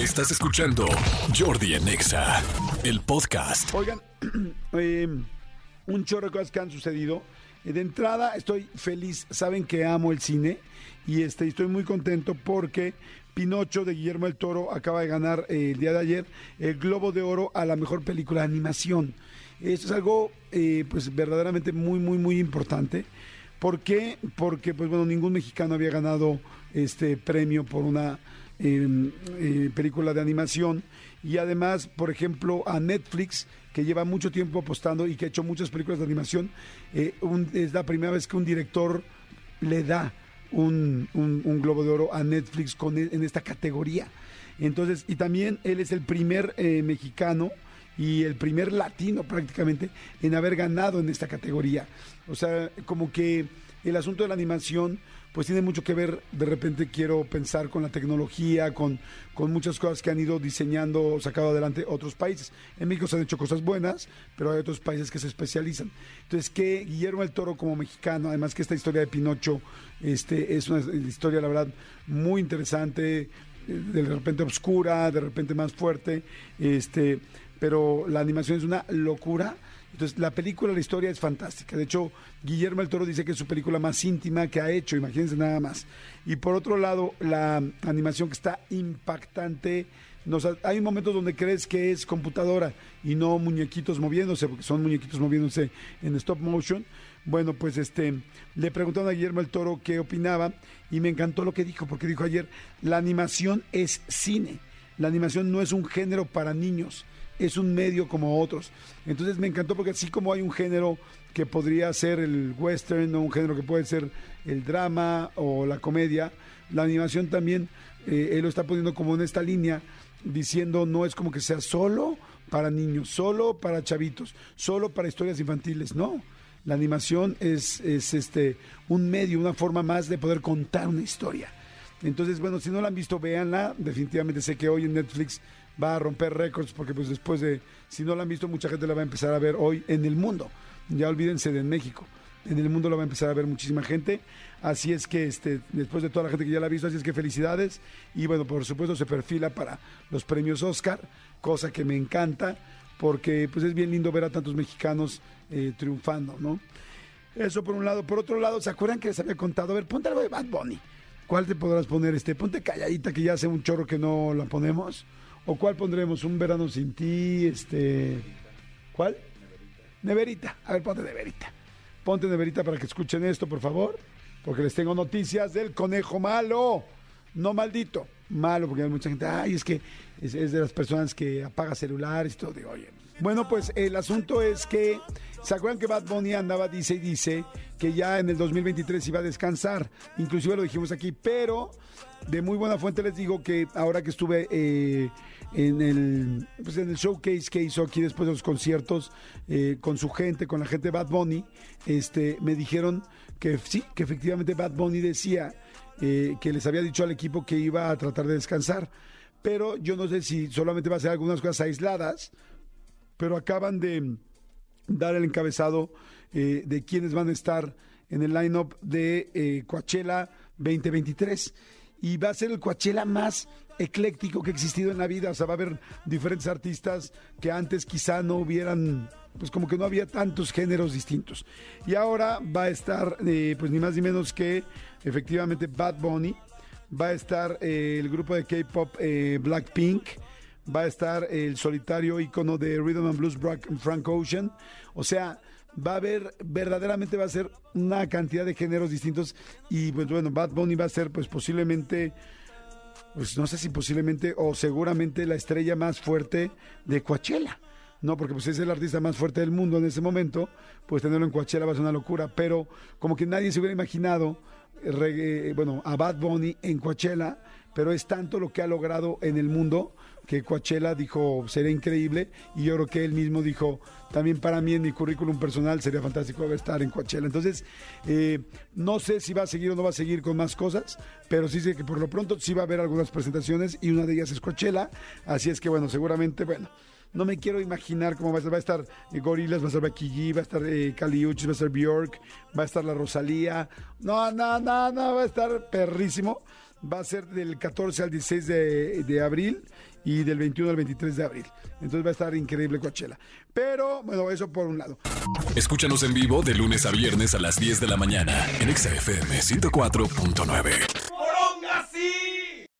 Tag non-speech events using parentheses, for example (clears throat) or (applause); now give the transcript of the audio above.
Estás escuchando Jordi Anexa, el podcast. Oigan, eh, (clears throat) un chorro de cosas que han sucedido. Eh, De entrada, estoy feliz. Saben que amo el cine y este, estoy muy contento porque Pinocho de Guillermo el Toro acaba de ganar eh, el día de ayer el Globo de Oro a la mejor película de animación. Esto es algo, eh, pues, verdaderamente muy, muy, muy importante. ¿Por qué? Porque, pues, bueno, ningún mexicano había ganado este premio por una eh, película de animación y además, por ejemplo, a Netflix, que lleva mucho tiempo apostando y que ha hecho muchas películas de animación, eh, es la primera vez que un director le da un, Globo de Oro a Netflix e- en esta categoría. Entonces, y también él es el primer eh, mexicano y el primer latino prácticamente en haber ganado en esta categoría. O sea, como que el asunto de la animación pues tiene mucho que ver, de repente quiero pensar con la tecnología, con, con muchas cosas que han ido diseñando sacado adelante otros países. En México se han hecho cosas buenas, pero hay otros países que se especializan. Entonces, que Guillermo el Toro como mexicano, además que esta historia de Pinocho este, es una historia, la verdad, muy interesante, eh, de repente oscura, de repente más fuerte, este, pero la animación es una locura. Entonces, la película, la historia es fantástica. De hecho, Guillermo el Toro dice que es su película más íntima que ha hecho, imagínense nada más. Y por otro lado, la animación que está impactante. Nos ha- hay momentos donde crees que es computadora y no muñequitos moviéndose, porque son muñequitos moviéndose en stop motion. Bueno, pues este le preguntaron a Guillermo el Toro qué opinaba y me encantó lo que dijo, porque dijo ayer, la animación es cine. La animación no es un género para niños es un medio como otros. Entonces me encantó porque así como hay un género que podría ser el western o un género que puede ser el drama o la comedia, la animación también, eh, él lo está poniendo como en esta línea, diciendo no es como que sea solo para niños, solo para chavitos, solo para historias infantiles, no. La animación es, es este un medio, una forma más de poder contar una historia. Entonces, bueno, si no la han visto, véanla. Definitivamente sé que hoy en Netflix va a romper récords porque pues después de, si no la han visto, mucha gente la va a empezar a ver hoy en el mundo. Ya olvídense de México. En el mundo la va a empezar a ver muchísima gente. Así es que, este, después de toda la gente que ya la ha visto, así es que felicidades. Y bueno, por supuesto se perfila para los premios Oscar, cosa que me encanta porque pues es bien lindo ver a tantos mexicanos eh, triunfando, ¿no? Eso por un lado. Por otro lado, ¿se acuerdan que les había contado? A ver, ponte algo de Bad Bunny. ¿Cuál te podrás poner? Este, ponte calladita que ya hace un chorro que no la ponemos. ¿O cuál pondremos? Un verano sin ti, este. ¿Cuál? Neverita. A ver, ponte Neverita. Ponte Neverita para que escuchen esto, por favor. Porque les tengo noticias del conejo malo. No maldito. Malo, porque hay mucha gente. Ay, es que es, de las personas que apaga celulares y todo. Digo, oye. Bueno, pues el asunto es que. ¿Se acuerdan que Bad Bunny andaba, dice y dice, que ya en el 2023 iba a descansar? Inclusive lo dijimos aquí, pero de muy buena fuente les digo que ahora que estuve eh, en, el, pues en el showcase que hizo aquí después de los conciertos eh, con su gente, con la gente de Bad Bunny, este, me dijeron que sí, que efectivamente Bad Bunny decía eh, que les había dicho al equipo que iba a tratar de descansar. Pero yo no sé si solamente va a hacer algunas cosas aisladas, pero acaban de dar el encabezado eh, de quienes van a estar en el line-up de eh, Coachella 2023. Y va a ser el Coachella más ecléctico que ha existido en la vida. O sea, va a haber diferentes artistas que antes quizá no hubieran, pues como que no había tantos géneros distintos. Y ahora va a estar, eh, pues ni más ni menos que efectivamente Bad Bunny. Va a estar eh, el grupo de K-pop Blackpink va a estar el solitario icono de Rhythm and Blues Frank Ocean. O sea, va a haber, verdaderamente va a ser una cantidad de géneros distintos y pues bueno, Bad Bunny va a ser pues posiblemente, pues no sé si posiblemente o seguramente la estrella más fuerte de Coachella. No, porque pues es el artista más fuerte del mundo en ese momento, pues tenerlo en Coachella va a ser una locura, pero como que nadie se hubiera imaginado, eh, reggae- bueno, a Bad Bunny en Coachella, pero es tanto lo que ha logrado en el mundo que Coachella dijo sería increíble y yo creo que él mismo dijo también para mí en mi currículum personal sería fantástico estar en Coachella. Entonces, eh, no sé si va a seguir o no va a seguir con más cosas, pero sí sé que por lo pronto sí va a haber algunas presentaciones y una de ellas es Coachella, así es que bueno, seguramente, bueno, no me quiero imaginar cómo va a estar. Va a estar eh, va a estar Becky va a estar eh, Kali Uchis, va a estar Bjork, va a estar la Rosalía. No, no, no, no, va a estar perrísimo. Va a ser del 14 al 16 de, de abril y del 21 al 23 de abril. Entonces va a estar increíble Coachella. Pero, bueno, eso por un lado. Escúchanos en vivo de lunes a viernes a las 10 de la mañana en XFM 104.9.